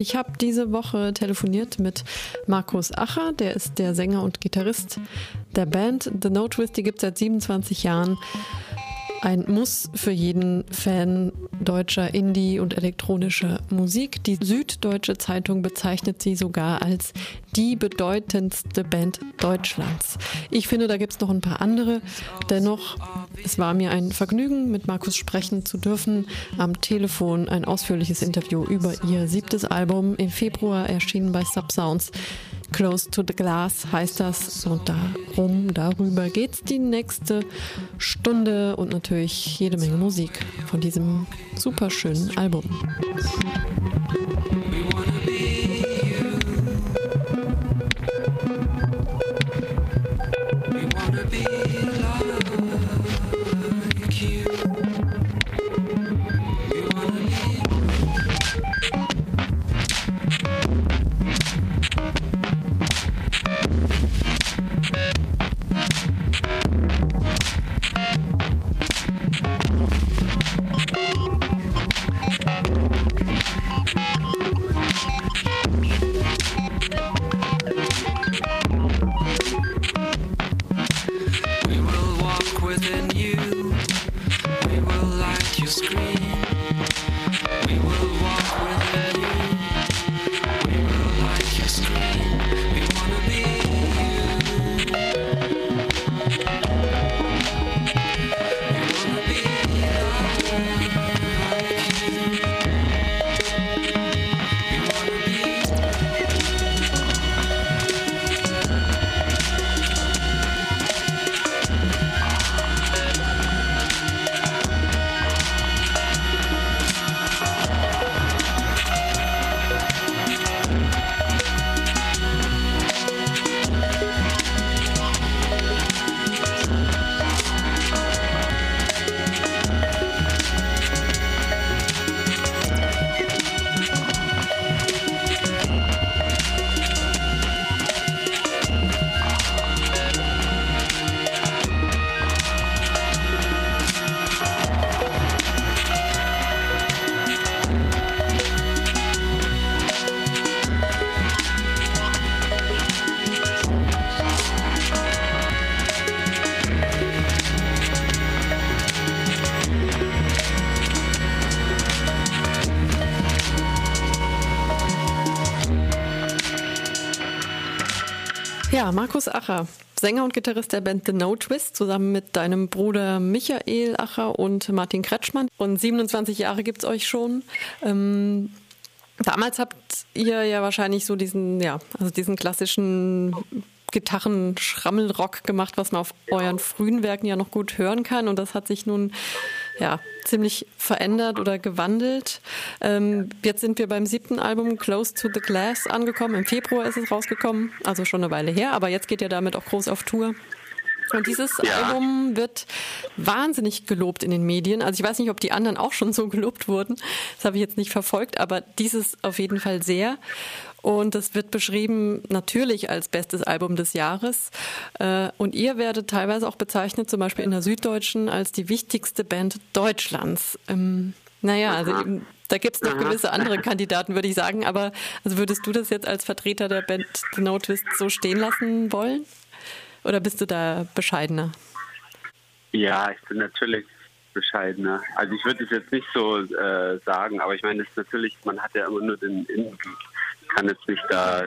Ich habe diese Woche telefoniert mit Markus Acher, der ist der Sänger und Gitarrist der Band. The No Twist, die gibt es seit 27 Jahren. Ein Muss für jeden Fan deutscher Indie- und elektronischer Musik. Die Süddeutsche Zeitung bezeichnet sie sogar als die bedeutendste Band Deutschlands. Ich finde, da gibt es noch ein paar andere. Dennoch, es war mir ein Vergnügen, mit Markus sprechen zu dürfen. Am Telefon ein ausführliches Interview über ihr siebtes Album, im Februar erschienen bei Subsounds. Close to the Glass heißt das. Und darum, darüber geht's die nächste Stunde und natürlich jede Menge Musik von diesem super schönen Album. Markus Acher, Sänger und Gitarrist der Band The No Twist, zusammen mit deinem Bruder Michael Acher und Martin Kretschmann. Und 27 Jahre gibt's euch schon. Ähm, damals habt ihr ja wahrscheinlich so diesen, ja, also diesen klassischen Gitarren-Schrammelrock gemacht, was man auf euren frühen Werken ja noch gut hören kann. Und das hat sich nun ja ziemlich verändert oder gewandelt. Ähm, jetzt sind wir beim siebten Album Close to the Glass angekommen. Im Februar ist es rausgekommen, also schon eine Weile her, aber jetzt geht ihr damit auch groß auf Tour. Und dieses ja. Album wird wahnsinnig gelobt in den Medien. Also ich weiß nicht, ob die anderen auch schon so gelobt wurden. Das habe ich jetzt nicht verfolgt, aber dieses auf jeden Fall sehr. Und es wird beschrieben natürlich als bestes Album des Jahres. Äh, und ihr werdet teilweise auch bezeichnet, zum Beispiel in der Süddeutschen, als die wichtigste Band Deutschlands. Ähm, naja, also eben, da gibt es noch gewisse andere Kandidaten, würde ich sagen. Aber also würdest du das jetzt als Vertreter der Band The No Twist so stehen lassen wollen? Oder bist du da bescheidener? Ja, ich bin natürlich bescheidener. Also ich würde es jetzt nicht so äh, sagen, aber ich meine, es ist natürlich, man hat ja immer nur den Innenblick kann jetzt nicht da,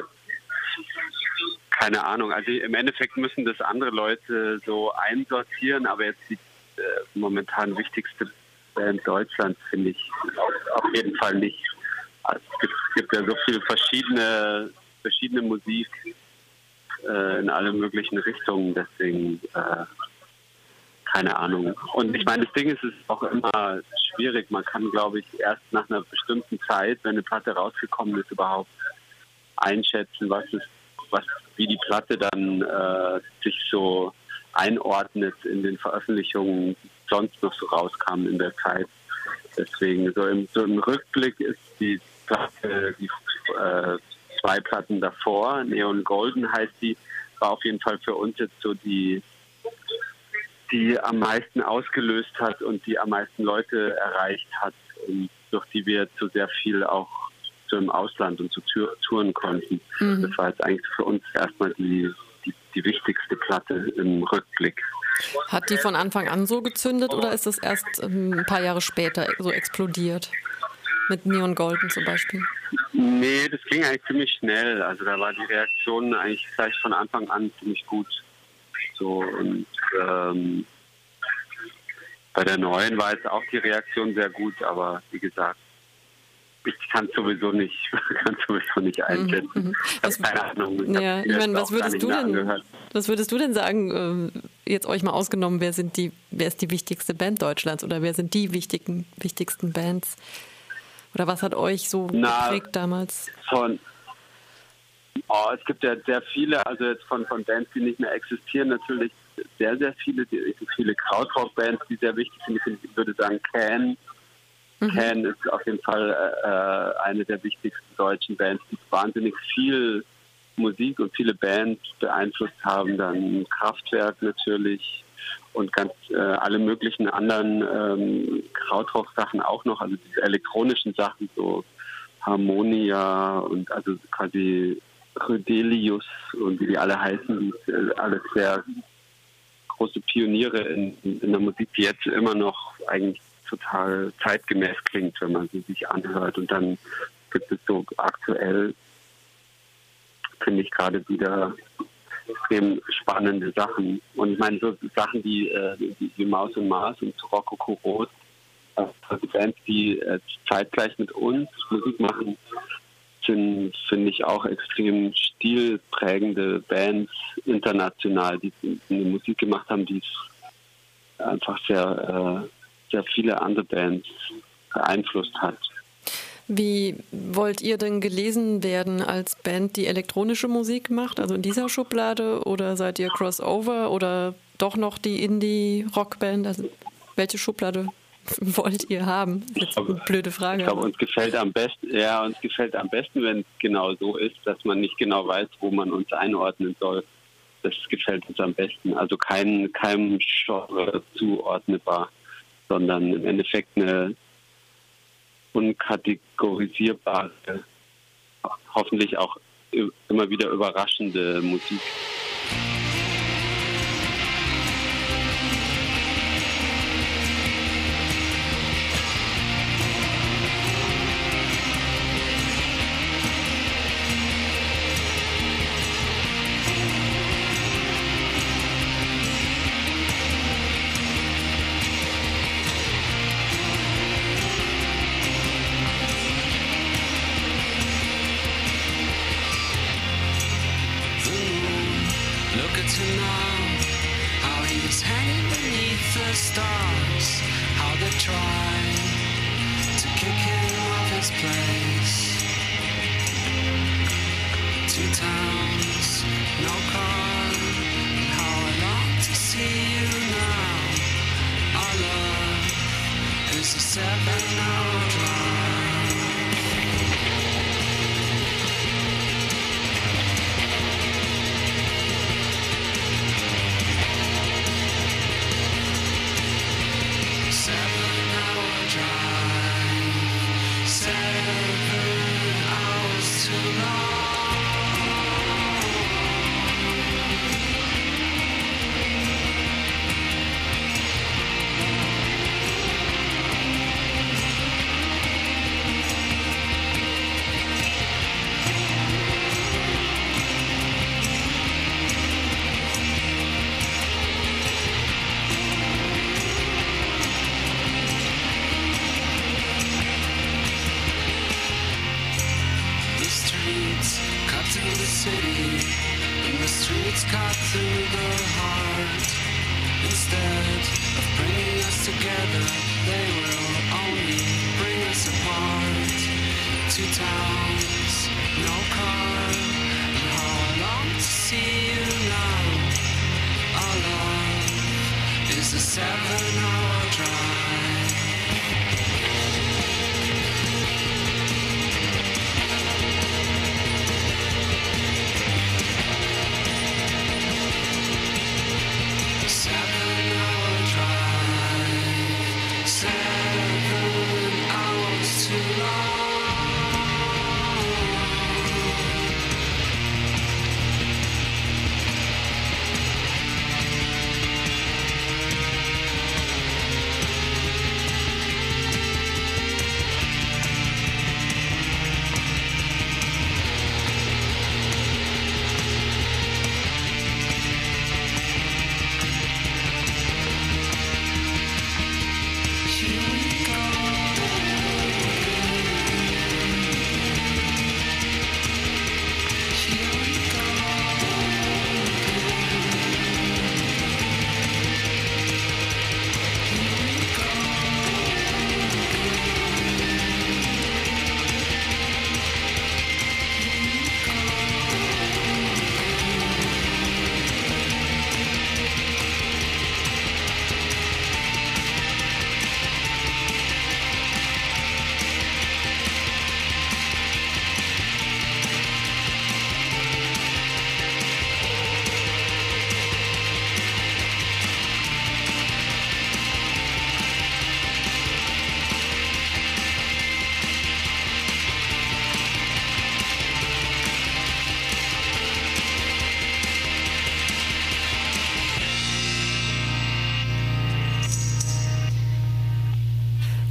keine Ahnung. Also im Endeffekt müssen das andere Leute so einsortieren, aber jetzt die äh, momentan wichtigste Band Deutschlands finde ich auf, auf, jeden Fall nicht. Also es, gibt, es gibt ja so viel verschiedene, verschiedene Musik äh, in alle möglichen Richtungen, deswegen äh, keine Ahnung. Und ich meine, das Ding ist, es ist auch immer schwierig. Man kann, glaube ich, erst nach einer bestimmten Zeit, wenn eine Platte rausgekommen ist, überhaupt einschätzen, was ist, was, wie die Platte dann äh, sich so einordnet in den Veröffentlichungen, die sonst noch so rauskamen in der Zeit. Deswegen so im, so im Rückblick ist die Platte, die äh, zwei Platten davor, Neon Golden heißt die, war auf jeden Fall für uns jetzt so die, die am meisten ausgelöst hat und die am meisten Leute erreicht hat und durch die wir zu sehr viel auch so im Ausland und so touren konnten. Mhm. Das war jetzt eigentlich für uns erstmal die, die, die wichtigste Platte im Rückblick. Hat die von Anfang an so gezündet oder ist das erst ähm, ein paar Jahre später so explodiert? Mit Neon Golden zum Beispiel? Nee, das ging eigentlich ziemlich schnell. Also da war die Reaktion eigentlich gleich von Anfang an ziemlich gut. So und ähm, bei der neuen war jetzt auch die Reaktion sehr gut, aber wie gesagt, ich kann sowieso nicht, kann sowieso nicht mhm, einschätzen. Mhm. Was, keine Ahnung. Ich ja, ich meine, was würdest du denn, was würdest du denn sagen, äh, jetzt euch mal ausgenommen, wer sind die, wer ist die wichtigste Band Deutschlands oder wer sind die wichtigen, wichtigsten Bands? Oder was hat euch so Na, geprägt damals? Von, oh, es gibt ja sehr viele, also jetzt von, von Bands, die nicht mehr existieren, natürlich sehr, sehr viele, viele Krautrock-Bands, die sehr wichtig sind. Ich würde sagen, Can. Mhm. Can ist auf jeden Fall äh, eine der wichtigsten deutschen Bands, die wahnsinnig viel Musik und viele Bands beeinflusst haben. Dann Kraftwerk natürlich und ganz äh, alle möglichen anderen ähm, Krautrock-Sachen auch noch, also diese elektronischen Sachen, so Harmonia und also quasi Rödelius und wie die alle heißen, äh, alles sehr große Pioniere in, in der Musik, die jetzt immer noch eigentlich total zeitgemäß klingt, wenn man sie sich anhört. Und dann gibt es so aktuell, finde ich gerade wieder extrem spannende Sachen. Und ich meine, so Sachen wie, äh, wie, Maus und Mars und Rocco Rot, also Bands, die äh, zeitgleich mit uns Musik machen, sind, finde ich, auch extrem stilprägende Bands international, die eine Musik gemacht haben, die einfach sehr, äh, sehr viele andere Bands beeinflusst hat. Wie wollt ihr denn gelesen werden als Band, die elektronische Musik macht, also in dieser Schublade, oder seid ihr Crossover oder doch noch die Indie-Rockband? Also welche Schublade wollt ihr haben? Das ist eine blöde Frage. Ich glaube, uns gefällt am besten, ja, uns gefällt am besten, wenn es genau so ist, dass man nicht genau weiß, wo man uns einordnen soll. Das gefällt uns am besten. Also kein, keinem Genre zuordnetbar, sondern im Endeffekt eine unkategorisierbare, hoffentlich auch immer wieder überraschende Musik. it's cut to the heart. Instead of bringing us together, they will only bring us apart. Two towns, no car, and how I long to see you now. Our love is a seven hour.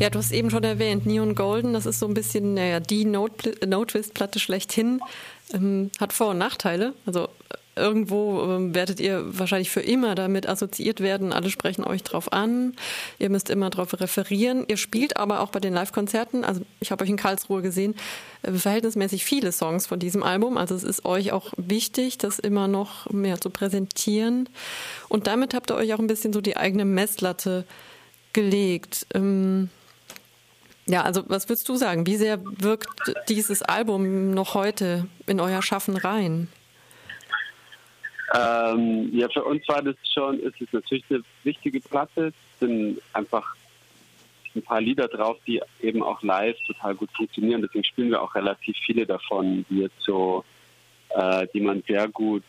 Ja, du hast eben schon erwähnt, Neon Golden, das ist so ein bisschen, naja, die No-Twist-Platte schlechthin. Ähm, hat Vor- und Nachteile. Also irgendwo ähm, werdet ihr wahrscheinlich für immer damit assoziiert werden. Alle sprechen euch drauf an. Ihr müsst immer darauf referieren. Ihr spielt aber auch bei den Live-Konzerten, also ich habe euch in Karlsruhe gesehen, äh, verhältnismäßig viele Songs von diesem Album. Also es ist euch auch wichtig, das immer noch mehr zu präsentieren. Und damit habt ihr euch auch ein bisschen so die eigene Messlatte gelegt. Ähm, ja, also was würdest du sagen? Wie sehr wirkt dieses Album noch heute in euer Schaffen rein? Ähm, ja, für uns war das schon, ist es natürlich eine wichtige Platte. Es sind einfach ein paar Lieder drauf, die eben auch live total gut funktionieren. Deswegen spielen wir auch relativ viele davon, die jetzt so, äh, die man sehr gut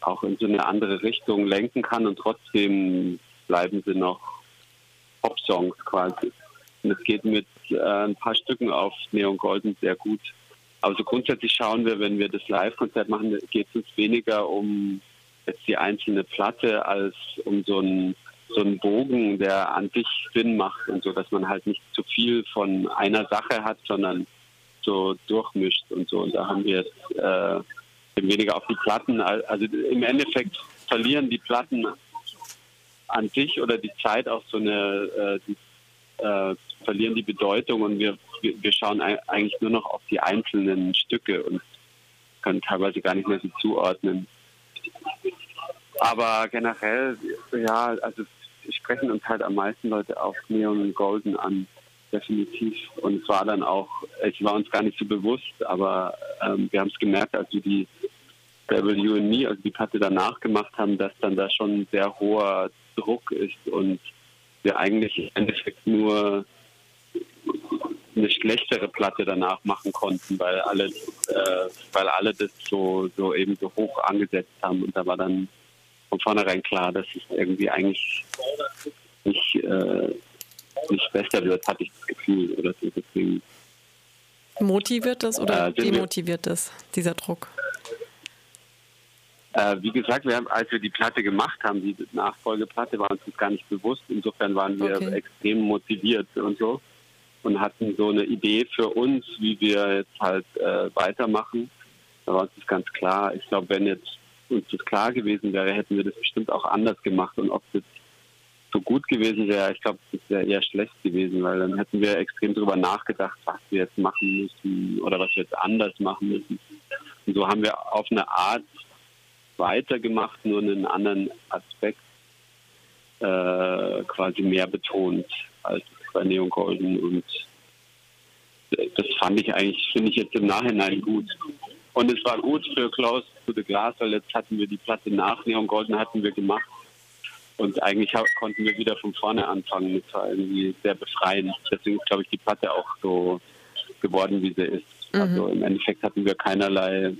auch in so eine andere Richtung lenken kann und trotzdem bleiben sie noch Pop-Songs quasi. Und es geht mit äh, ein paar Stücken auf Neon Golden sehr gut. Aber so grundsätzlich schauen wir, wenn wir das Live-Konzert machen, geht es uns weniger um jetzt die einzelne Platte als um so einen so einen Bogen, der an sich Sinn macht und so, dass man halt nicht zu viel von einer Sache hat, sondern so durchmischt und so. Und da haben wir jetzt äh, weniger auf die Platten, also im Endeffekt verlieren die Platten an sich oder die Zeit auch so eine, äh, äh, verlieren die Bedeutung und wir, wir schauen eigentlich nur noch auf die einzelnen Stücke und können teilweise gar nicht mehr so zuordnen. Aber generell, ja, also sprechen uns halt am meisten Leute auf Neon Golden an, definitiv. Und es war dann auch, es war uns gar nicht so bewusst, aber ähm, wir haben es gemerkt, als wir die WNE, also die Platte danach gemacht haben, dass dann da schon sehr hoher Druck ist und wir eigentlich im Endeffekt nur eine schlechtere Platte danach machen konnten, weil alle, äh, weil alle das so, so eben so hoch angesetzt haben und da war dann von vornherein klar, dass es irgendwie eigentlich nicht, äh, nicht besser wird, hatte ich das Gefühl oder so. Deswegen, Motiviert das oder äh, demotiviert das, dieser Druck? Äh, wie gesagt, wir haben, als wir die Platte gemacht haben, die Nachfolgeplatte, war uns das gar nicht bewusst. Insofern waren wir okay. extrem motiviert und so und hatten so eine Idee für uns, wie wir jetzt halt äh, weitermachen. Da war uns das ganz klar. Ich glaube, wenn jetzt uns das klar gewesen wäre, hätten wir das bestimmt auch anders gemacht. Und ob das so gut gewesen wäre, ich glaube, das wäre eher schlecht gewesen, weil dann hätten wir extrem darüber nachgedacht, was wir jetzt machen müssen oder was wir jetzt anders machen müssen. Und so haben wir auf eine Art weitergemacht, nur einen anderen Aspekt äh, quasi mehr betont als bei Neon Golden und das fand ich eigentlich, finde ich jetzt im Nachhinein gut. Und es war gut für Klaus to the Glass, weil jetzt hatten wir die Platte nach Neon Golden hatten wir gemacht. Und eigentlich konnten wir wieder von vorne anfangen. Das war irgendwie sehr befreiend. Deswegen ist, glaube ich, die Platte auch so geworden, wie sie ist. Mhm. Also im Endeffekt hatten wir keinerlei,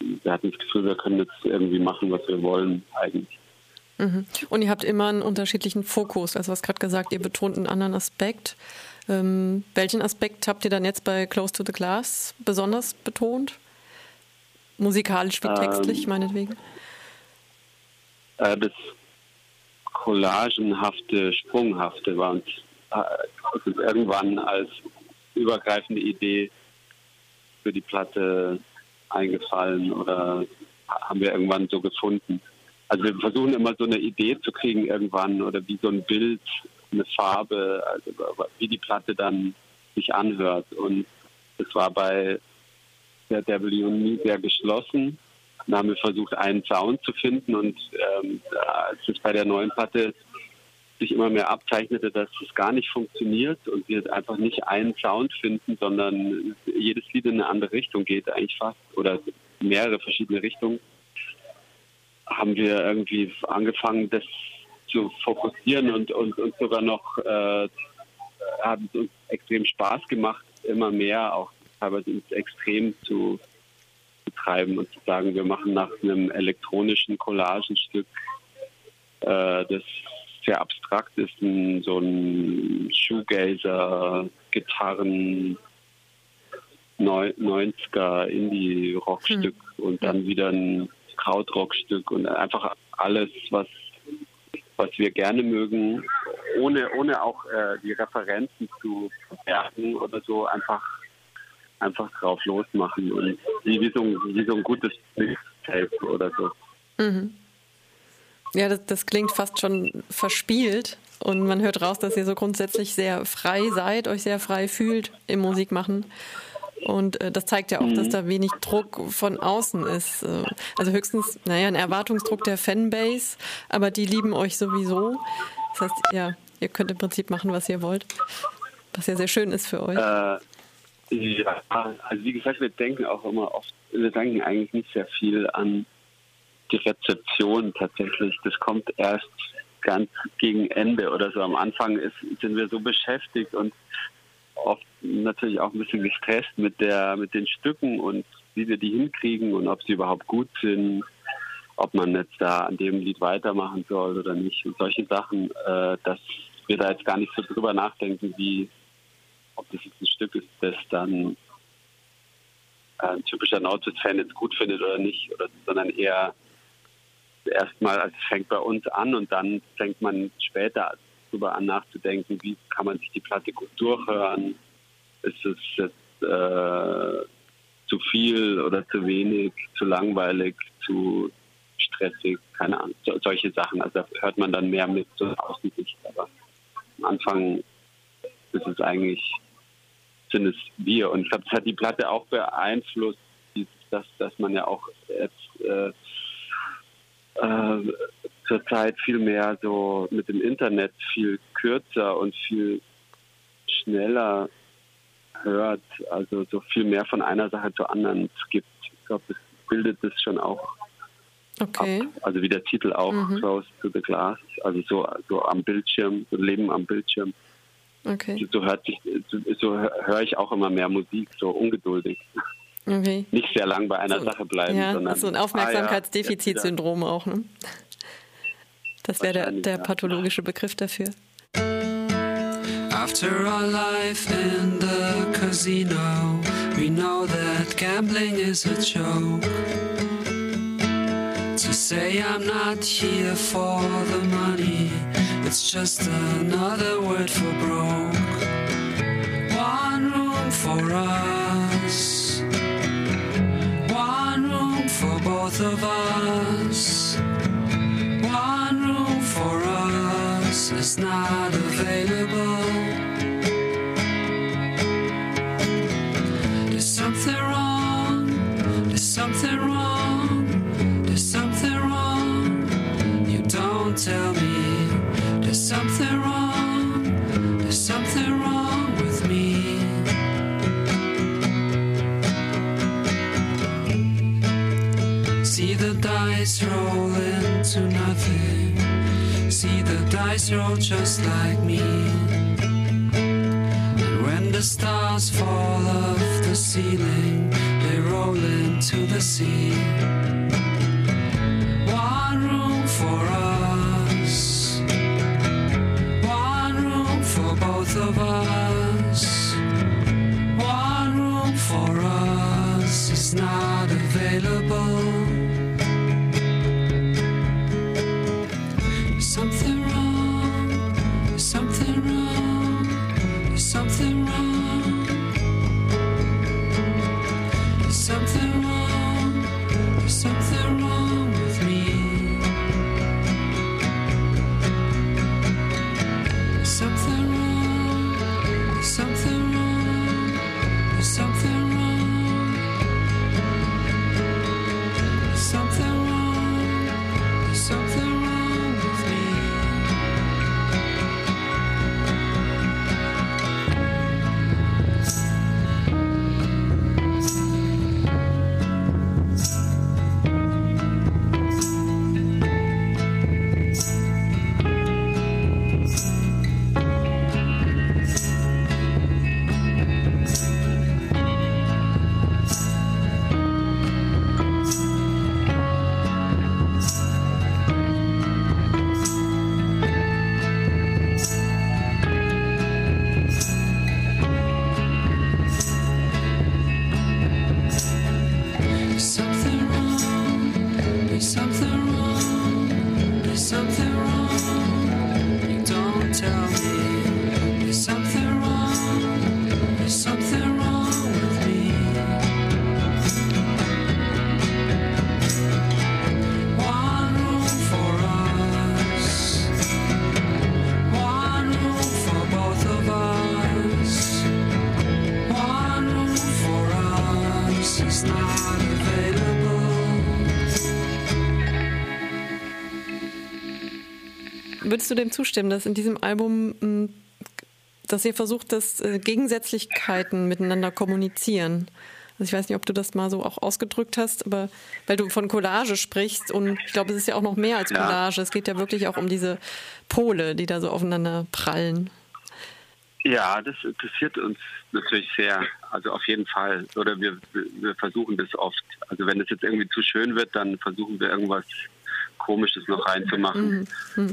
wir hatten das Gefühl, wir können jetzt irgendwie machen, was wir wollen, eigentlich. Mhm. Und ihr habt immer einen unterschiedlichen Fokus. Also, was gerade gesagt, ihr betont einen anderen Aspekt. Ähm, welchen Aspekt habt ihr dann jetzt bei Close to the Glass besonders betont? Musikalisch wie textlich, ähm, meinetwegen? Äh, das collagenhafte, sprunghafte war uns äh, irgendwann als übergreifende Idee für die Platte eingefallen oder haben wir irgendwann so gefunden. Also wir versuchen immer so eine Idee zu kriegen irgendwann oder wie so ein Bild, eine Farbe, also wie die Platte dann sich anhört. Und es war bei der WNE sehr geschlossen. Dann haben wir versucht, einen Sound zu finden und ähm, es bei der neuen Platte sich immer mehr abzeichnete, dass es gar nicht funktioniert und wir einfach nicht einen Sound finden, sondern jedes Lied in eine andere Richtung geht eigentlich fast oder mehrere verschiedene Richtungen haben wir irgendwie angefangen, das zu fokussieren und, und sogar noch äh, hat es uns extrem Spaß gemacht, immer mehr auch teilweise ins Extrem zu treiben und zu sagen, wir machen nach einem elektronischen Collagenstück, äh, das sehr abstrakt ist, ein, so ein Shoegazer, Gitarren, 90er Indie-Rockstück hm. und dann wieder ein Krautrockstück und einfach alles, was, was wir gerne mögen ohne, ohne auch äh, die Referenzen zu verbergen oder so, einfach, einfach drauf losmachen und wie, wie, so, wie so ein gutes Mixtape oder so. Mhm. Ja, das, das klingt fast schon verspielt und man hört raus, dass ihr so grundsätzlich sehr frei seid, euch sehr frei fühlt im Musikmachen. Und äh, das zeigt ja auch, mhm. dass da wenig Druck von außen ist. Äh, also höchstens, naja, ein Erwartungsdruck der Fanbase, aber die lieben euch sowieso. Das heißt, ja, ihr könnt im Prinzip machen, was ihr wollt, was ja sehr schön ist für euch. Äh, ja, also wie gesagt, wir denken auch immer oft, wir denken eigentlich nicht sehr viel an die Rezeption tatsächlich. Das kommt erst ganz gegen Ende oder so. Am Anfang ist, sind wir so beschäftigt und oft natürlich auch ein bisschen gestresst mit der mit den Stücken und wie wir die hinkriegen und ob sie überhaupt gut sind, ob man jetzt da an dem Lied weitermachen soll oder nicht und solche Sachen, äh, dass wir da jetzt gar nicht so drüber nachdenken, wie ob das jetzt ein Stück ist, das dann ein typischer Nautilus-Fan jetzt gut findet oder nicht, oder, sondern eher erstmal, also es fängt bei uns an und dann fängt man später darüber an nachzudenken, wie kann man sich die Platte gut durchhören. Ist es jetzt äh, zu viel oder zu wenig, zu langweilig, zu stressig, keine Ahnung, so, solche Sachen. Also da hört man dann mehr mit so Außensicht. Aber am Anfang ist es eigentlich, sind es wir. Und ich glaube, das hat die Platte auch beeinflusst, dass, dass man ja auch jetzt äh, äh, zurzeit viel mehr so mit dem Internet viel kürzer und viel schneller hört, also so viel mehr von einer Sache zur anderen gibt. Ich glaube, das bildet das schon auch okay. ab. Also wie der Titel auch, mhm. Close to the Glass, also so, so am Bildschirm, so Leben am Bildschirm. Okay. So, hört sich, so höre ich auch immer mehr Musik, so ungeduldig. Okay. Nicht sehr lang bei einer so, Sache bleiben. Ja, sondern, so ein Aufmerksamkeitsdefizitsyndrom ah, ja, auch. Ne? Das wäre der, der pathologische Begriff dafür. After our life in the casino, we know that gambling is a joke. To say I'm not here for the money, it's just another word for broke. One room for us, both of us. One room for us is not available. The dice roll just like me. And when the stars fall off the ceiling, they roll into the sea. Würdest du dem zustimmen, dass in diesem Album, mh, dass ihr versucht, dass äh, Gegensätzlichkeiten miteinander kommunizieren? Also ich weiß nicht, ob du das mal so auch ausgedrückt hast, aber weil du von Collage sprichst und ich glaube, es ist ja auch noch mehr als Ja. Collage. Es geht ja wirklich auch um diese Pole, die da so aufeinander prallen. Ja, das interessiert uns natürlich sehr. Also auf jeden Fall. Oder wir, wir versuchen das oft. Also wenn es jetzt irgendwie zu schön wird, dann versuchen wir irgendwas Komisches noch reinzumachen.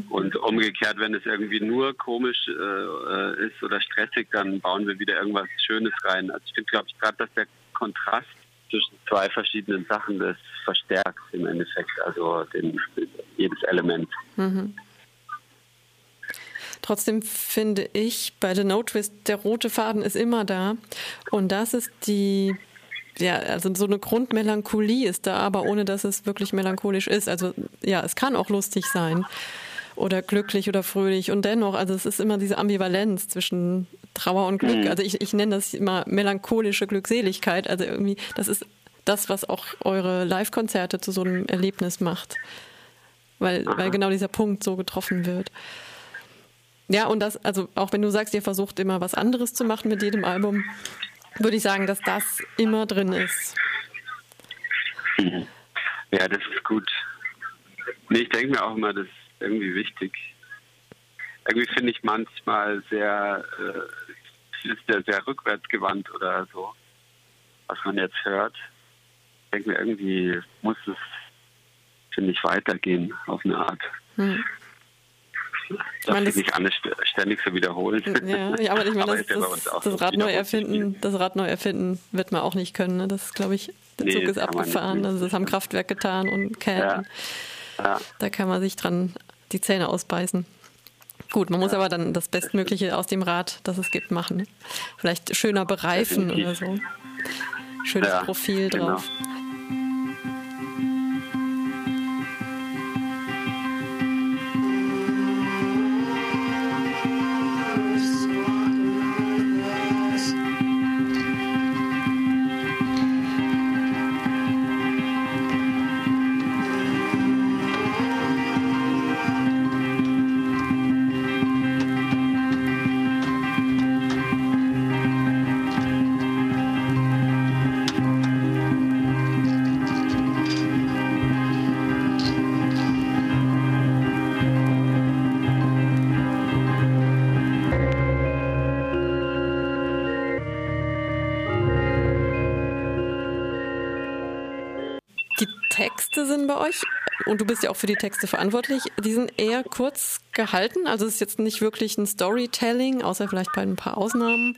Und umgekehrt, wenn es irgendwie nur komisch äh, äh, ist oder stressig, dann bauen wir wieder irgendwas Schönes rein. Also ich finde, glaube ich, gerade, dass der Kontrast zwischen zwei verschiedenen Sachen das verstärkt im Endeffekt. Also den, jedes Element. Trotzdem finde ich bei The No Twist, der rote Faden ist immer da. Und das ist die, ja, also so eine Grundmelancholie ist da, aber ohne dass es wirklich melancholisch ist. Also ja, es kann auch lustig sein oder glücklich oder fröhlich. Und dennoch, also es ist immer diese Ambivalenz zwischen Trauer und Glück. Also ich, ich nenne das immer melancholische Glückseligkeit. Also irgendwie, das ist das, was auch eure Live-Konzerte zu so einem Erlebnis macht. Weil, weil genau dieser Punkt so getroffen wird. Ja, und das, also auch wenn du sagst, ihr versucht immer was anderes zu machen mit jedem Album, würde ich sagen, dass das immer drin ist. Ja, das ist gut. Nee, ich denke mir auch immer, das ist irgendwie wichtig. Irgendwie finde ich manchmal sehr, äh, ist der sehr rückwärtsgewandt oder so, was man jetzt hört. Ich denke mir, irgendwie muss es, finde ich, weitergehen auf eine Art. Hm. Dass meine, das- nicht alles st- ständig so wiederholen. Ja, ja, aber ich meine, das, ja bei das, das so, Rad neu wiederholt erfinden, das Rad neu erfinden wird man auch nicht können. Ne? Das ist, glaube ich, der Nee, Zug ist das abgefahren. Also das haben Kraftwerk getan und Can. Ja. Da kann man sich dran die Zähne ausbeißen. Gut, man muss aber dann das Bestmögliche aus dem Rad, das es gibt, machen. Ne? Vielleicht schöner bereifen oder so. Schönes Ja, Profil genau. drauf. Und du bist ja auch für die Texte verantwortlich, die sind eher kurz gehalten. Also es ist jetzt nicht wirklich ein Storytelling, außer vielleicht bei ein paar Ausnahmen.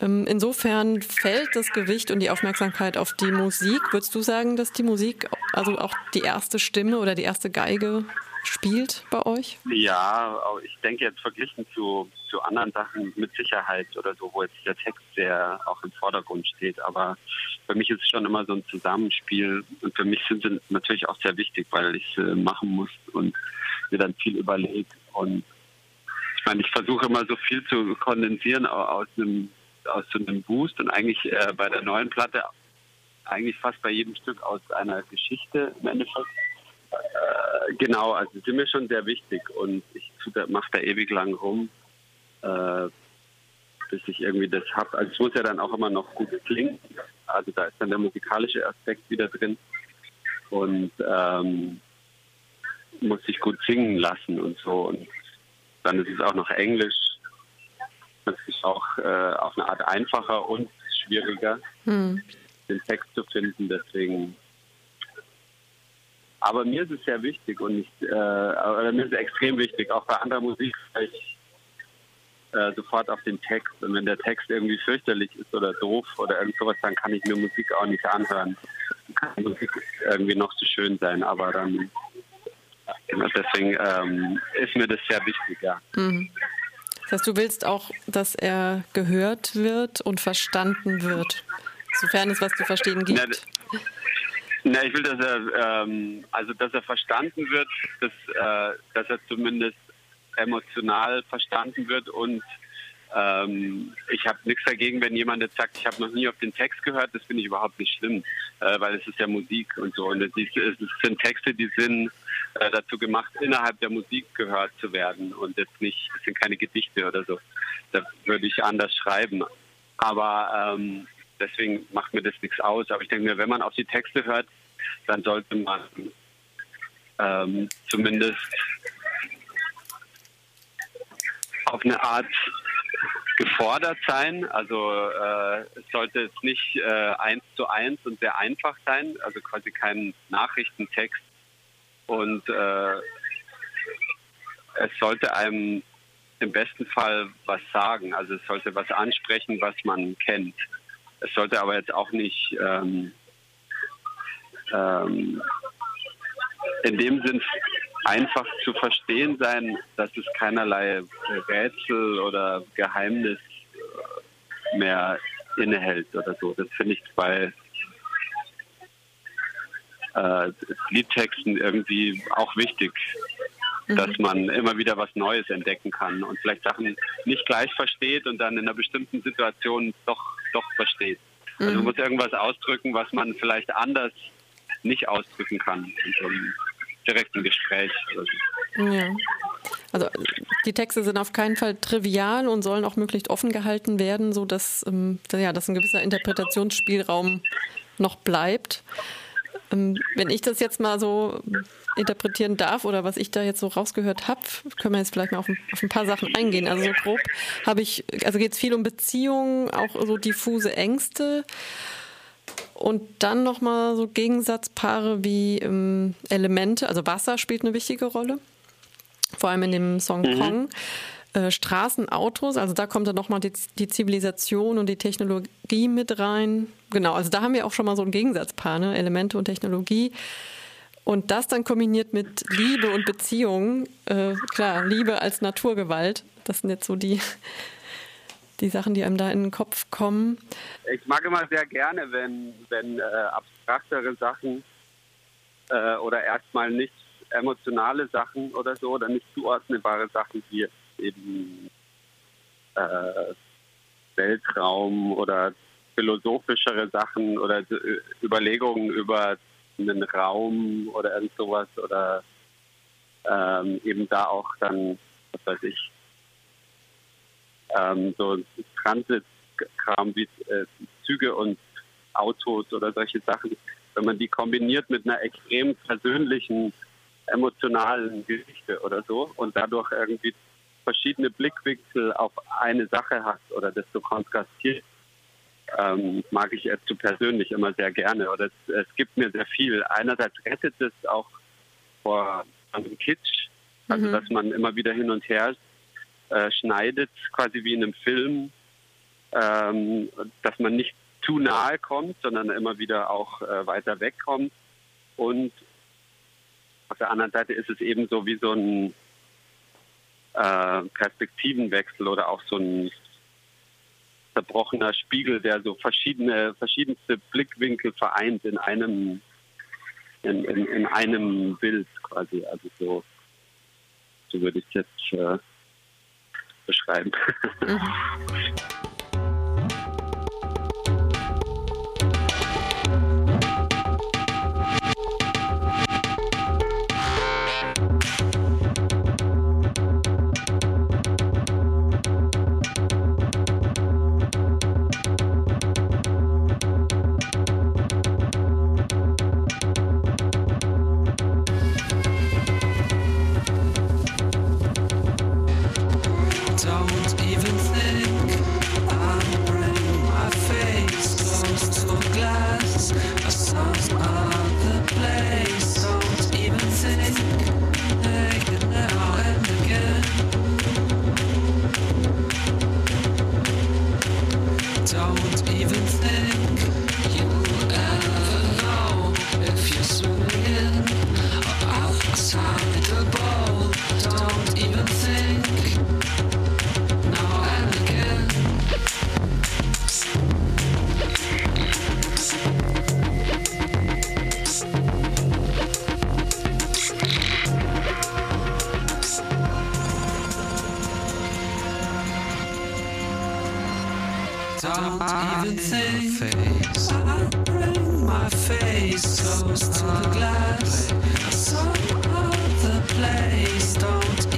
Ähm, Insofern fällt das Gewicht und die Aufmerksamkeit auf die Musik. Würdest du sagen, dass die Musik, also auch die erste Stimme oder die erste Geige spielt bei euch? Ja, ich denke jetzt verglichen zu, zu anderen Sachen mit Sicherheit oder so, wo jetzt der Text sehr auch im Vordergrund steht. Aber für mich ist es schon immer so ein Zusammenspiel und für mich sind sie natürlich auch sehr wichtig, weil ich es machen muss und mir dann viel überlege. Und ich meine, ich versuche immer so viel zu kondensieren au- aus einem aus so einem Boost und eigentlich äh, bei der neuen Platte eigentlich fast bei jedem Stück aus einer Geschichte im Endeffekt. Äh, genau, also sind mir schon sehr wichtig und ich mache da ewig lang rum, äh, bis ich irgendwie das habe. Also es muss ja dann auch immer noch gut klingen. Also da ist dann der musikalische Aspekt wieder drin und ähm, muss sich gut singen lassen und so. Und dann ist es auch noch Englisch. Das ist auch äh, auf eine Art einfacher und schwieriger, Hm. den Text zu finden. Deswegen aber mir ist es sehr wichtig und ich, äh, oder mir ist es extrem wichtig, auch bei anderer Musik, ich äh, sofort auf den Text. Und wenn der Text irgendwie fürchterlich ist oder doof oder irgend sowas, dann kann ich mir Musik auch nicht anhören. Dann kann die Musik irgendwie noch so schön sein, aber dann deswegen ähm, ist mir das sehr wichtig, ja. Mhm. Das heißt, du willst auch, dass er gehört wird und verstanden wird, sofern es was zu verstehen gibt. Na, Na, ich will, dass er, ähm, also dass er verstanden wird, dass, äh, dass er zumindest emotional verstanden wird und ähm, ich habe nichts dagegen, wenn jemand jetzt sagt, ich habe noch nie auf den Text gehört, das finde ich überhaupt nicht schlimm, äh, weil es ist ja Musik und so. Und es, ist, es sind Texte, die sind äh, dazu gemacht, innerhalb der Musik gehört zu werden und jetzt nicht, es sind keine Gedichte oder so. Da würde ich anders schreiben. Aber ähm, deswegen macht mir das nichts aus. Aber ich denke mir, wenn man auf die Texte hört, dann sollte man ähm, zumindest auf eine Art gefordert sein. Also äh, es sollte es nicht äh, eins zu eins und sehr einfach sein, also quasi kein Nachrichtentext. Und äh, es sollte einem im besten Fall was sagen. Also es sollte was ansprechen, was man kennt. Es sollte aber jetzt auch nicht ähm, ähm, in dem Sinn einfach zu verstehen sein, dass es keinerlei Rätsel oder Geheimnis äh, mehr innehält oder so. Das finde ich bei äh, Liedtexten irgendwie auch wichtig, mhm. dass man immer wieder was Neues entdecken kann und vielleicht Sachen nicht gleich versteht und dann in einer bestimmten Situation doch, doch versteht. Also mhm. man muss irgendwas ausdrücken, was man vielleicht anders nicht ausdrücken kann in so einem direkten Gespräch. Ja. Also die Texte sind auf keinen Fall trivial und sollen auch möglichst offen gehalten werden, sodass ähm, ja, dass ein gewisser Interpretationsspielraum noch bleibt. Ähm, wenn ich das jetzt mal so interpretieren darf oder was ich da jetzt so rausgehört habe, können wir jetzt vielleicht mal auf ein, auf ein paar Sachen eingehen. Also so grob habe ich, also geht es viel um Beziehungen, auch so diffuse Ängste. Und dann nochmal so Gegensatzpaare wie ähm, Elemente, also Wasser spielt eine wichtige Rolle, vor allem in dem Song mhm. Kong. Äh, Straßen, Autos, also da kommt dann nochmal die, die Zivilisation und die Technologie mit rein. Genau, also da haben wir auch schon mal so ein Gegensatzpaar, ne? Elemente und Technologie. Und das dann kombiniert mit Liebe und Beziehung, äh, klar, Liebe als Naturgewalt, das sind jetzt so die, die Sachen, die einem da in den Kopf kommen? Ich mag immer sehr gerne, wenn, wenn äh, abstraktere Sachen äh, oder erstmal nicht emotionale Sachen oder so oder nicht zuordnebare Sachen wie eben äh, Weltraum oder philosophischere Sachen oder äh, Überlegungen über einen Raum oder irgend sowas oder ähm, eben da auch dann, was weiß ich, ähm, so Transitkram wie äh, Züge und Autos oder solche Sachen, wenn man die kombiniert mit einer extrem persönlichen, emotionalen Geschichte oder so und dadurch irgendwie verschiedene Blickwinkel auf eine Sache hat oder das so kontrastiert, ähm, mag ich es zu persönlich immer sehr gerne. Oder es, es, gibt mir sehr viel. Einerseits rettet es auch vor einem Kitsch, also mhm. dass man immer wieder hin und her äh, schneidet, quasi wie in einem Film, ähm, dass man nicht zu nahe kommt, sondern immer wieder auch äh, weiter wegkommt. Und auf der anderen Seite ist es eben so wie so ein äh, Perspektivenwechsel oder auch so ein zerbrochener Spiegel, der so verschiedene, verschiedenste Blickwinkel vereint in einem, in, in, in einem Bild quasi. Also so, so würde ich es jetzt äh, beschreiben. Mhm. even think. I bring my face close to the glass. Some other place, don't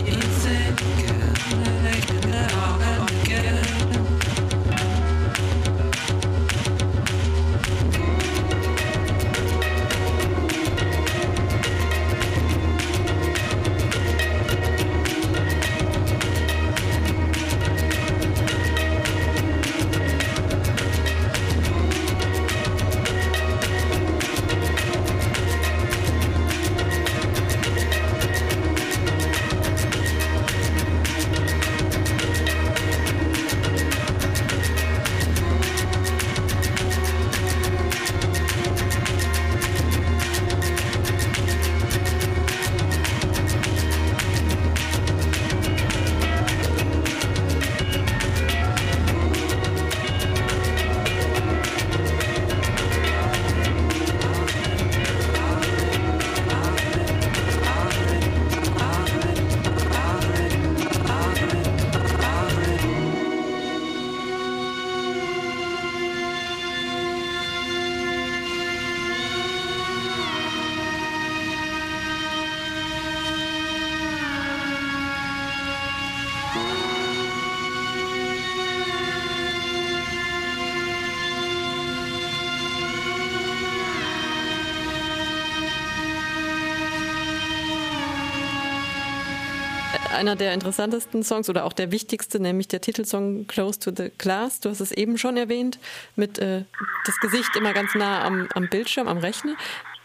der interessantesten Songs oder auch der wichtigste, nämlich der Titelsong Close to the Glass. Du hast es eben schon erwähnt, mit äh, das Gesicht immer ganz nah am, am Bildschirm, am Rechner.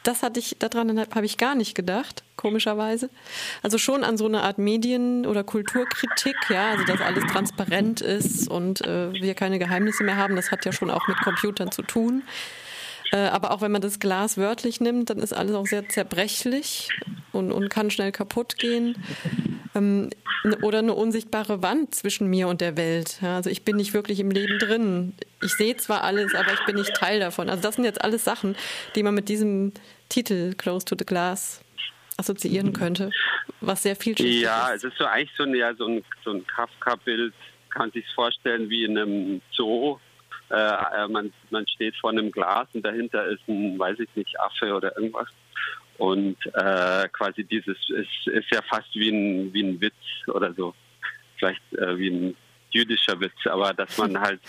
Das hatte ich, daran habe ich gar nicht gedacht, komischerweise. Also schon an so eine Art Medien- oder Kulturkritik, ja, also dass alles transparent ist und äh, wir keine Geheimnisse mehr haben, das hat ja schon auch mit Computern zu tun. Äh, aber auch wenn man das Glas wörtlich nimmt, dann ist alles auch sehr zerbrechlich und, und kann schnell kaputt gehen. Ähm, oder eine unsichtbare Wand zwischen mir und der Welt. Ja, also ich bin nicht wirklich im Leben drin. Ich sehe zwar alles, aber ich bin nicht Teil davon. Also das sind jetzt alles Sachen, die man mit diesem Titel Close to the Glass assoziieren könnte, was sehr viel Ja, ist. es ist so eigentlich so ein, ja, so ein, so ein Kafka-Bild, kann sich vorstellen wie in einem Zoo. Äh, man, man steht vor einem Glas und dahinter ist ein, weiß ich nicht, Affe oder irgendwas. Und äh, quasi dieses ist, ist ja fast wie ein, wie ein Witz oder so. Vielleicht äh, wie ein jüdischer Witz, aber dass man halt,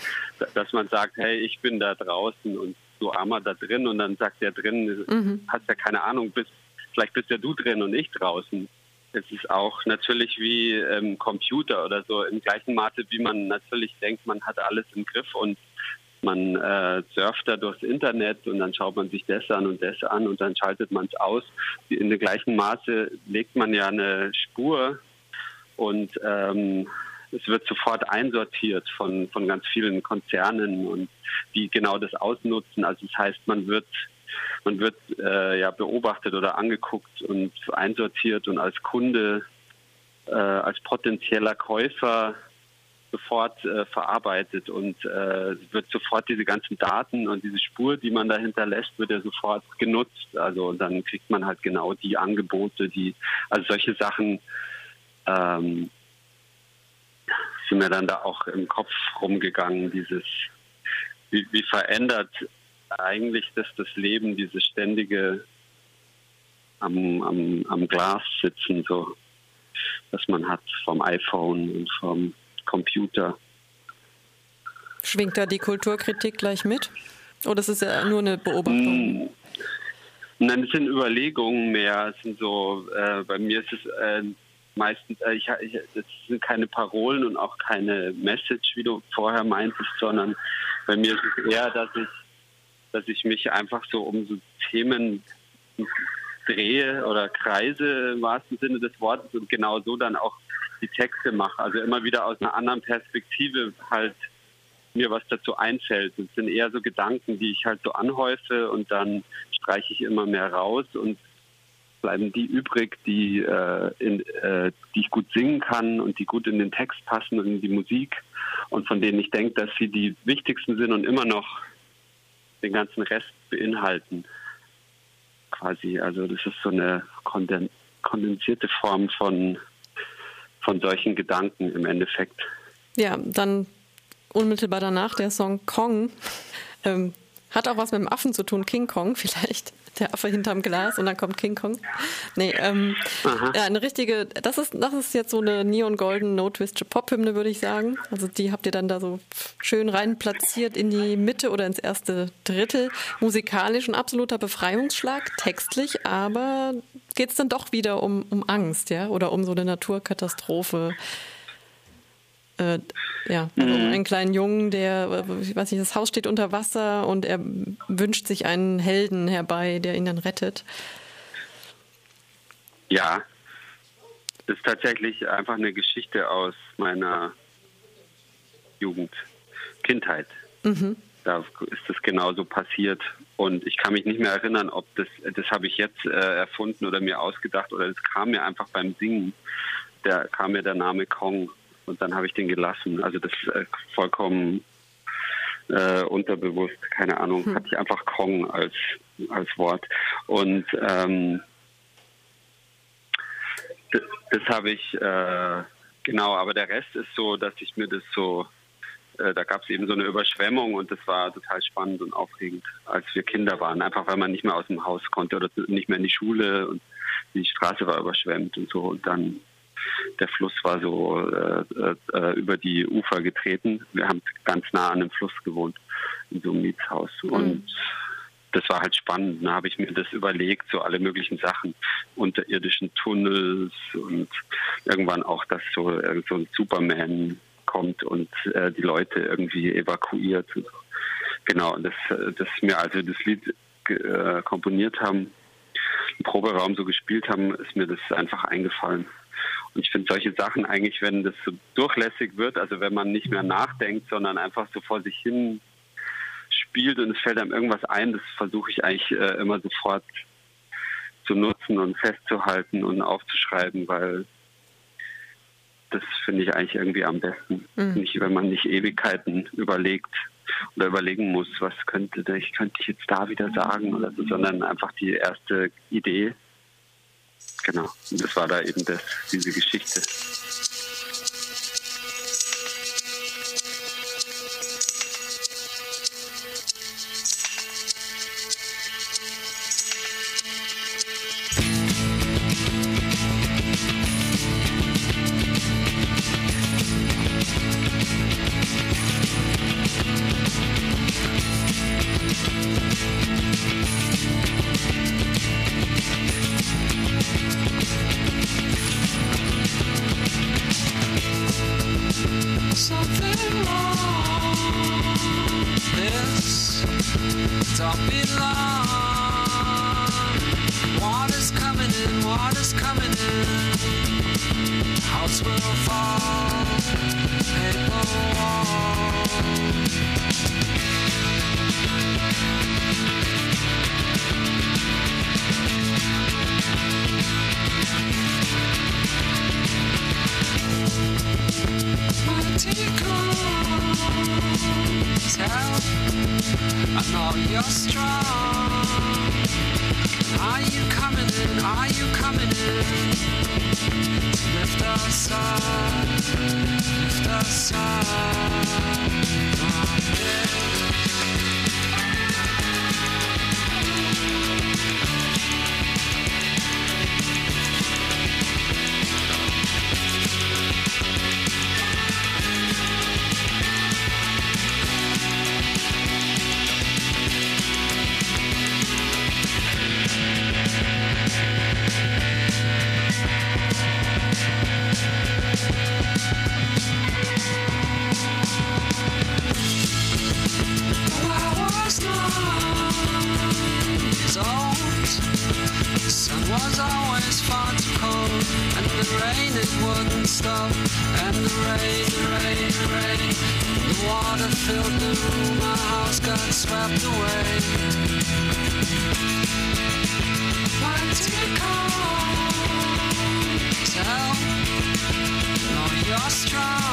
dass man sagt, hey, ich bin da draußen und du armer da drin und dann sagt der drin, Mhm. hast ja keine Ahnung, bist, vielleicht bist ja du drin und ich draußen. Es ist auch natürlich wie ähm, Computer oder so im gleichen Maße, wie man natürlich denkt, man hat alles im Griff und man äh, surft da durchs Internet und dann schaut man sich das an und das an und dann schaltet man es aus. In dem gleichen Maße legt man ja eine Spur und ähm, es wird sofort einsortiert von, von ganz vielen Konzernen und die genau das ausnutzen. Also das heißt, man wird man wird äh, ja beobachtet oder angeguckt und einsortiert und als Kunde, äh, als potenzieller Käufer sofort äh, verarbeitet und äh, wird sofort diese ganzen Daten und diese Spur, die man da hinterlässt, wird ja sofort genutzt. Also dann kriegt man halt genau die Angebote, die also solche Sachen ähm, sind mir dann da auch im Kopf rumgegangen, dieses wie, wie verändert eigentlich das das Leben, dieses ständige am, am, am Glas sitzen, so was man hat vom iPhone und vom Computer. Schwingt da die Kulturkritik gleich mit? Oder ist es ja nur eine Beobachtung? Mm, Nein, es sind Überlegungen mehr. Es sind so, äh, bei mir ist es äh, meistens, äh, ich, ich, es sind keine Parolen und auch keine Message, wie du vorher meintest, sondern bei mir ist es eher, dass ich, dass ich mich einfach so um so Themen drehe oder kreise im wahrsten Sinne des Wortes und genau so dann auch die Texte mache. Also immer wieder aus einer anderen Perspektive halt mir was dazu einfällt. Es sind eher so Gedanken, die ich halt so anhäufe und dann streiche ich immer mehr raus und bleiben die übrig, die, äh, in, äh, die ich gut singen kann und die gut in den Text passen und in die Musik und von denen ich denke, dass sie die wichtigsten sind und immer noch den ganzen Rest beinhalten. Quasi. Also das ist so eine konden kondensierte Form von, von solchen Gedanken im Endeffekt. Ja, dann unmittelbar danach der Song Kong. Ähm, hat auch was mit dem Affen zu tun, King Kong vielleicht. Der Affe hinterm Glas und dann kommt King Kong. Nee, ähm, ja, eine richtige, das ist, das ist jetzt so eine Neon Golden No Twist Pop-Hymne, würde ich sagen. Also die habt ihr dann da so schön rein platziert in die Mitte oder ins erste Drittel. Musikalisch ein absoluter Befreiungsschlag, textlich, aber geht es dann doch wieder um, um Angst, ja, oder um so eine Naturkatastrophe äh, ja, also mhm. einen kleinen Jungen, der, ich weiß nicht, das Haus steht unter Wasser und er wünscht sich einen Helden herbei, der ihn dann rettet. Ja, das ist tatsächlich einfach eine Geschichte aus meiner Jugend, Kindheit. Mhm. Da ist das genauso passiert und ich kann mich nicht mehr erinnern, ob das, das habe ich jetzt äh, erfunden oder mir ausgedacht oder das kam mir einfach beim Singen, da kam mir der Name Kong und dann habe ich den gelassen. Also das äh, vollkommen äh, unterbewusst, keine Ahnung, hm. hatte ich einfach Kong als, als Wort. Und ähm, das, das habe ich, äh, genau, aber der Rest ist so, dass ich mir das so, äh, da gab es eben so eine Überschwemmung und das war total spannend und aufregend, als wir Kinder waren. Einfach weil man nicht mehr aus dem Haus konnte oder nicht mehr in die Schule und die Straße war überschwemmt und so. Und dann der Fluss war so äh, äh, über die Ufer getreten. Wir haben ganz nah an dem Fluss gewohnt, in so einem Mietshaus. Mhm. Und das war halt spannend. Da habe ich mir das überlegt, so alle möglichen Sachen, unterirdischen Tunnels und irgendwann auch, dass so, so ein Superman kommt und äh, die Leute irgendwie evakuiert. Genau, das, das mir, als wir das Lied äh, komponiert haben, im Proberaum so gespielt haben, ist mir das einfach eingefallen. Und ich finde solche Sachen eigentlich, wenn das so durchlässig wird, also wenn man nicht mehr nachdenkt, sondern einfach so vor sich hin spielt und es fällt einem irgendwas ein, das versuche ich eigentlich äh, immer sofort zu nutzen und festzuhalten und aufzuschreiben, weil das finde ich eigentlich irgendwie am besten. Mhm. Nicht, wenn man nicht Ewigkeiten überlegt oder überlegen muss, was könnte ich, könnte ich jetzt da wieder sagen oder so, sondern einfach die erste Idee Genau. Und das war da eben das, diese Geschichte. was always far too cold, and the rain it wouldn't stop, and the rain, rain, rain. The water filled the room, My house got swept away. Why Once you come, tell, know you're strong.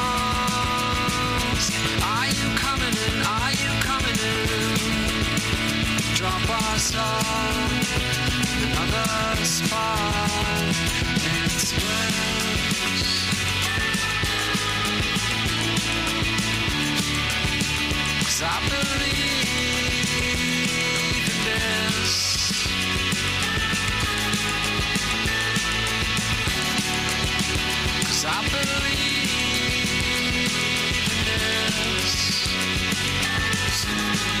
Are you coming in? Are you coming in? drop us off another spot. It's worse. Cause I believe in this. Cause I believe in this.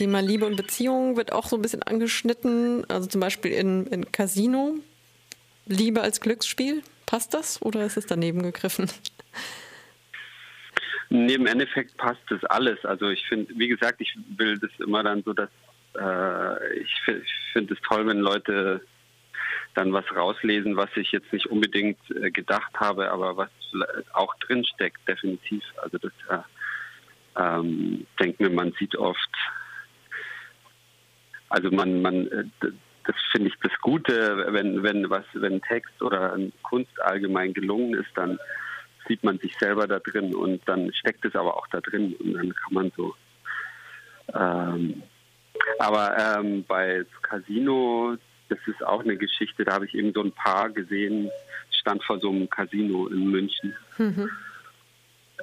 Thema Liebe und Beziehung wird auch so ein bisschen angeschnitten. Also zum Beispiel in, in Casino. Liebe als Glücksspiel. Passt das oder ist es daneben gegriffen? Nee, im Endeffekt passt das alles. Also ich finde, wie gesagt, ich will das immer dann so, dass äh, ich, fi- ich finde es toll, wenn Leute dann was rauslesen, was ich jetzt nicht unbedingt äh, gedacht habe, aber was auch drin steckt, definitiv. Also das äh, ähm, denke mir, man sieht oft, also man, man, äh, das finde ich das Gute, wenn, wenn was, wenn Text oder Kunst allgemein gelungen ist, dann sieht man sich selber da drin und dann steckt es aber auch da drin und dann kann man so. Ähm, aber ähm, bei Casino, das ist auch eine Geschichte, da habe ich eben so ein Paar gesehen, stand vor so einem Casino in München.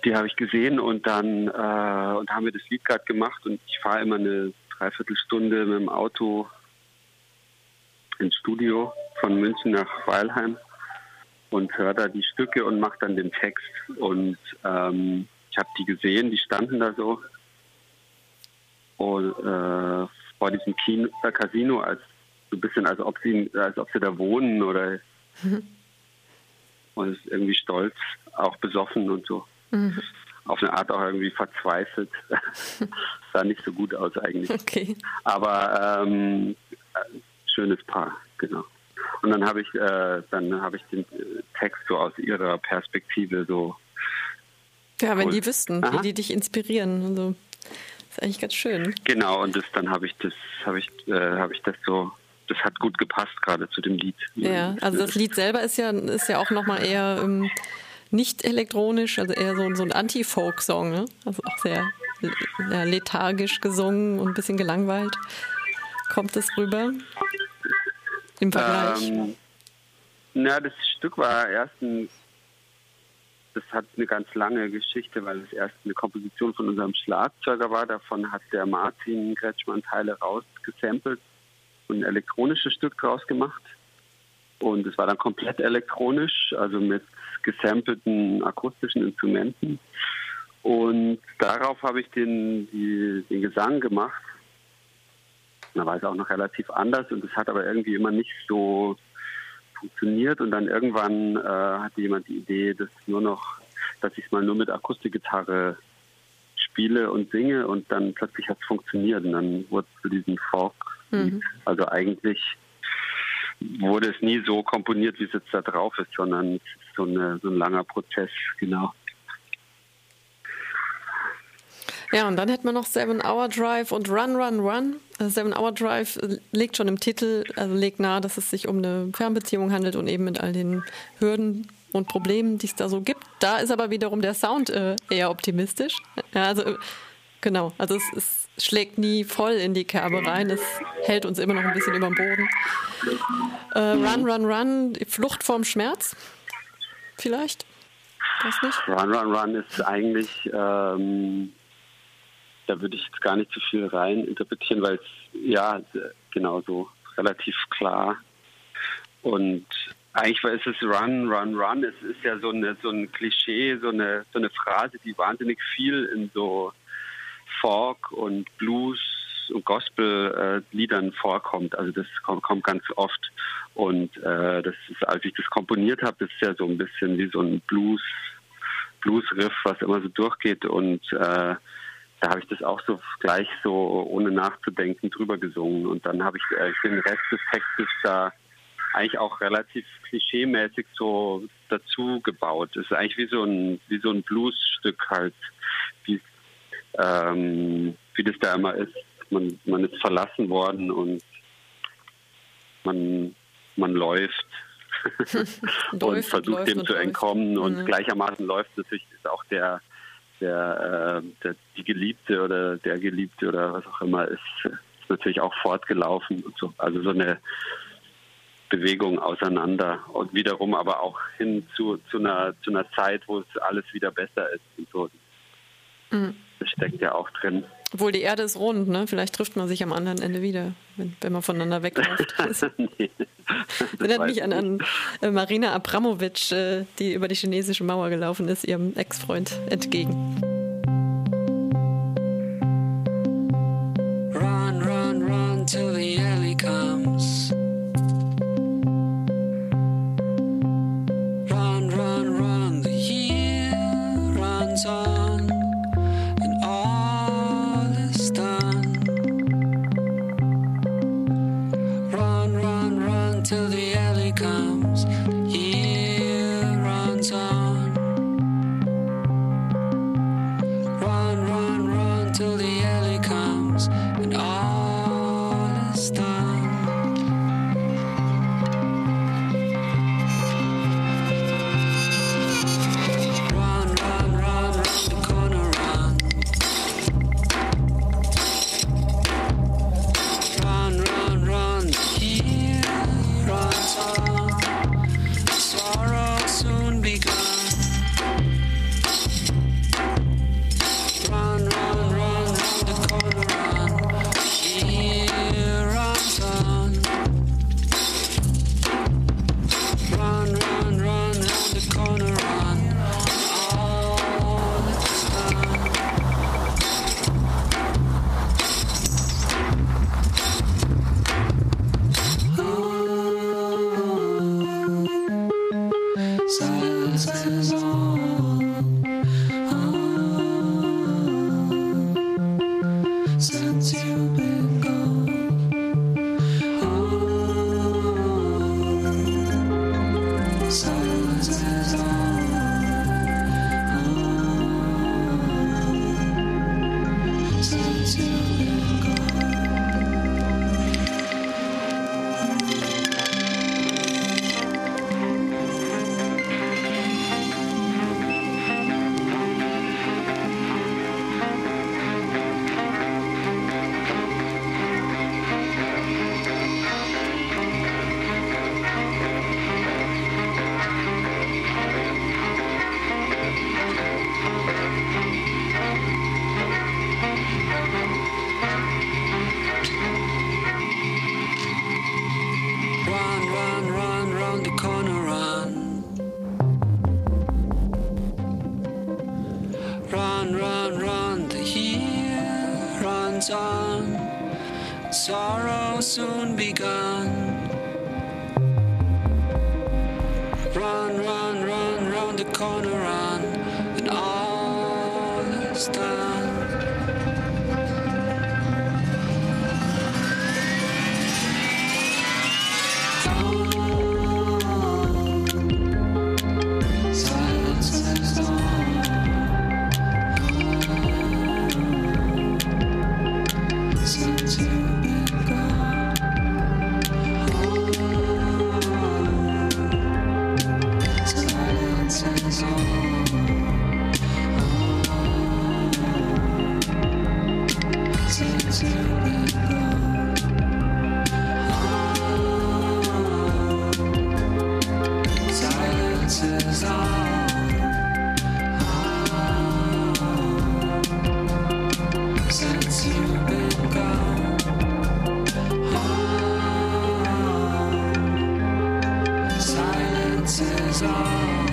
Die habe ich gesehen und dann äh, und haben wir das Lied gerade gemacht und ich fahre immer eine Dreiviertelstunde mit dem Auto ins Studio von München nach Weilheim und höre da die Stücke und mache dann den Text. Und ähm, ich habe die gesehen, die standen da so und, äh, vor diesem Kino, äh, Casino, als so ein bisschen, als ob sie, als ob sie da wohnen oder und ist irgendwie stolz, auch besoffen und so. Auf eine Art auch irgendwie verzweifelt. sah nicht so gut aus eigentlich. Okay. Aber ähm, äh, schönes Paar, genau. Und dann habe ich, äh, dann habe ich den äh, Text so aus ihrer Perspektive so. Ja, wenn die wüssten, wie Aha. die dich inspirieren. Also, ist eigentlich ganz schön. Genau. Und das, dann habe ich das, habe ich, äh, habe ich das so. Das hat gut gepasst gerade zu dem Lied. Ja, also das Lied selber ist ja, ist ja auch nochmal eher ähm, nicht elektronisch, also eher so, so ein Anti-Folk-Song, ne? Also auch sehr ja, lethargisch gesungen und ein bisschen gelangweilt. Kommt das rüber? Im Vergleich. Ähm, na, das Stück war erst ein, das hat eine ganz lange Geschichte, weil es erst eine Komposition von unserem Schlagzeuger war. Davon hat der Martin Kretschmann Teile rausgesampelt und ein elektronisches Stück draus gemacht. Und es war dann komplett elektronisch, also mit gesampelten akustischen Instrumenten. Und darauf habe ich den, die, den Gesang gemacht. Da war es auch noch relativ anders und es hat aber irgendwie immer nicht so funktioniert. Und dann irgendwann äh, hatte jemand die Idee, dass nur noch, dass ich es mal nur mit Akustikgitarre spiele und singe und dann plötzlich hat es funktioniert und dann wurde es zu diesem Folk. Also eigentlich wurde es nie so komponiert, wie es jetzt da drauf ist, sondern es ist so, eine, so ein langer Prozess, genau. Ja, und dann hätten wir noch Seven Hour Drive und Run, Run, Run. Also Seven Hour Drive äh, legt schon im Titel, also legt nahe, dass es sich um eine Fernbeziehung handelt und eben mit all den Hürden, und Problemen, die es da so gibt. Da ist aber wiederum der Sound äh, eher optimistisch. Ja, also äh, genau, also es, es schlägt nie voll in die Kerbe rein. Es hält uns immer noch ein bisschen über den Boden. Äh, run, run, run, Flucht vorm Schmerz. Vielleicht? Weiß nicht. Run, Run, Run ist eigentlich, ähm, da würde ich jetzt gar nicht zu viel rein interpretieren, weil es, ja, genau so, relativ klar. Und eigentlich ist es Run, Run, Run. Es ist ja so, eine, so ein Klischee, so eine, so eine Phrase, die wahnsinnig viel in so Folk und Blues und Gospel-Liedern vorkommt. Also das kommt, ganz oft. Und äh, das ist, als ich das komponiert habe, das ist ja so ein bisschen wie so ein Blues, Blues-Riff, was immer so durchgeht. Und äh, da habe ich das auch so gleich so ohne nachzudenken drüber gesungen. Und dann habe ich äh, den Rest des Textes da eigentlich auch relativ klischeemäßig so dazu gebaut. Es ist eigentlich wie so ein wie so ein Bluesstück halt, wie ähm, wie das da immer ist. Man man ist verlassen worden und man man läuft und Läuft versucht läuft dem und zu läuft. entkommen und Mhm. gleichermaßen läuft natürlich ist auch der der, äh, der die Geliebte oder der Geliebte oder was auch immer ist, ist natürlich auch fortgelaufen und so. Also so eine Bewegung auseinander und wiederum aber auch hin zu, zu einer zu einer Zeit, wo es alles wieder besser ist und so. Mhm. Das steckt ja auch drin. Obwohl die Erde ist rund, ne? Vielleicht trifft man sich am anderen Ende wieder, wenn, wenn man voneinander wegläuft. Das nee. erinnert weiß mich an, an äh, Marina Abramovic, äh, die über die chinesische Mauer gelaufen ist, ihrem Ex-Freund entgegen. Ich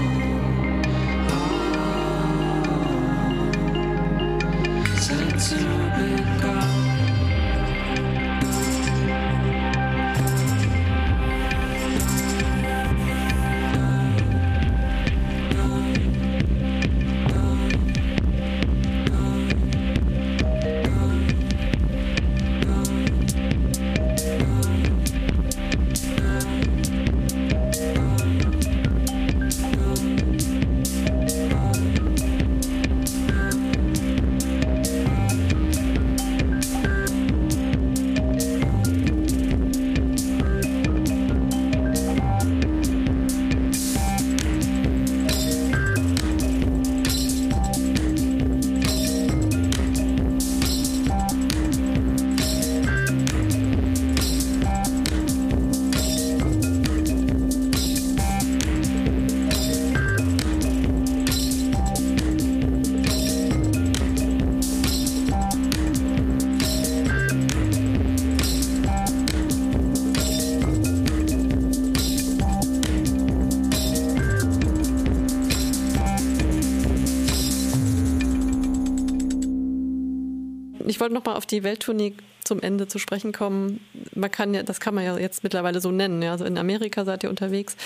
wollte noch mal auf die Welttournee zum Ende zu sprechen kommen. Man kann ja, das kann man ja jetzt mittlerweile so nennen. Ja. Also in Amerika seid ihr unterwegs.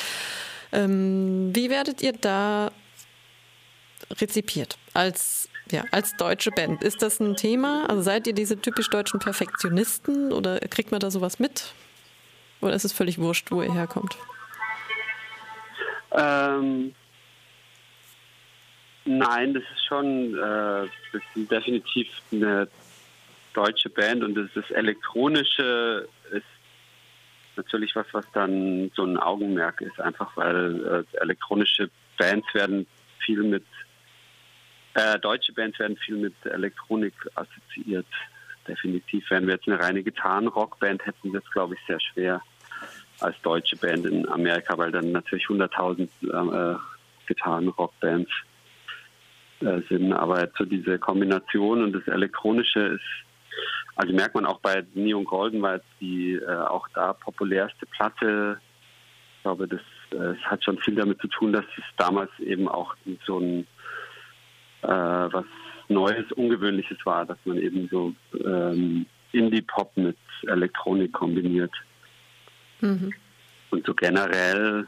Ähm, wie werdet ihr da rezipiert als ja, als deutsche Band? Ist das ein Thema? Also seid ihr diese typisch deutschen Perfektionisten oder kriegt man da sowas mit? Oder ist es völlig wurscht, wo ihr herkommt? Ähm, nein, das ist schon äh, das ist definitiv eine deutsche Band und das, das Elektronische ist natürlich was, was dann so ein Augenmerk ist, einfach weil äh, elektronische Bands werden viel mit, äh, deutsche Bands werden viel mit Elektronik assoziiert. Definitiv. Wenn wir jetzt eine reine Gitarrenrockband hätten, das glaube ich sehr schwer als deutsche Band in Amerika, weil dann natürlich 100.000 äh, Gitarrenrockbands äh, sind. Aber so diese Kombination und das Elektronische ist also merkt man auch bei Neon Golden, weil die äh, auch da populärste Platte, ich glaube, das, äh, es hat schon viel damit zu tun, dass es damals eben auch so ein äh, was Neues, Ungewöhnliches war, dass man eben so ähm, Indie-Pop mit Elektronik kombiniert. Mhm. Und so generell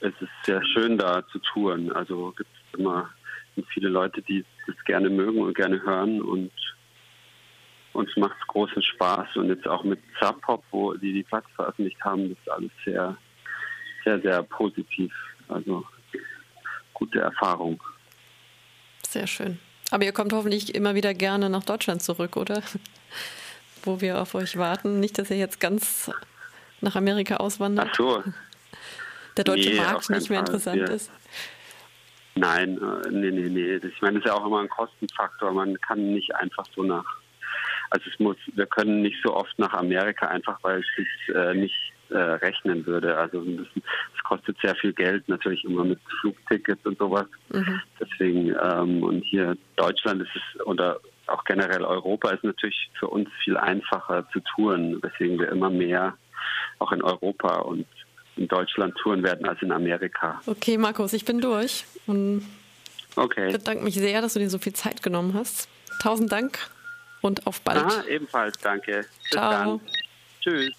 ist es sehr schön da zu touren. Also gibt es immer viele Leute, die das gerne mögen und gerne hören und uns macht es großen Spaß und jetzt auch mit Sub Pop, wo die die Platte veröffentlicht haben, das ist alles sehr, sehr, sehr positiv. Also gute Erfahrung. Sehr schön. Aber ihr kommt hoffentlich immer wieder gerne nach Deutschland zurück, oder? Wo wir auf euch warten. Nicht, dass ihr jetzt ganz nach Amerika auswandert. Ach so. Der deutsche nee, Markt nicht mehr Fall. interessant wir, ist. Nein, äh, nee, nee, nee. Ich meine, das ist ja auch immer ein Kostenfaktor. Man kann nicht einfach so nach also es muss, wir können nicht so oft nach Amerika einfach, weil es sich äh, nicht äh, rechnen würde. Also es kostet sehr viel Geld, natürlich immer mit Flugtickets und sowas. Mhm. Deswegen ähm, und hier Deutschland ist es oder auch generell Europa ist natürlich für uns viel einfacher zu touren, weswegen wir immer mehr auch in Europa und in Deutschland touren werden als in Amerika. Okay, Markus, ich bin durch und okay. bedanke mich sehr, dass du dir so viel Zeit genommen hast. Tausend Dank und auf bald. Aha, ebenfalls, danke. Bis Ciao. dann. Tschüss.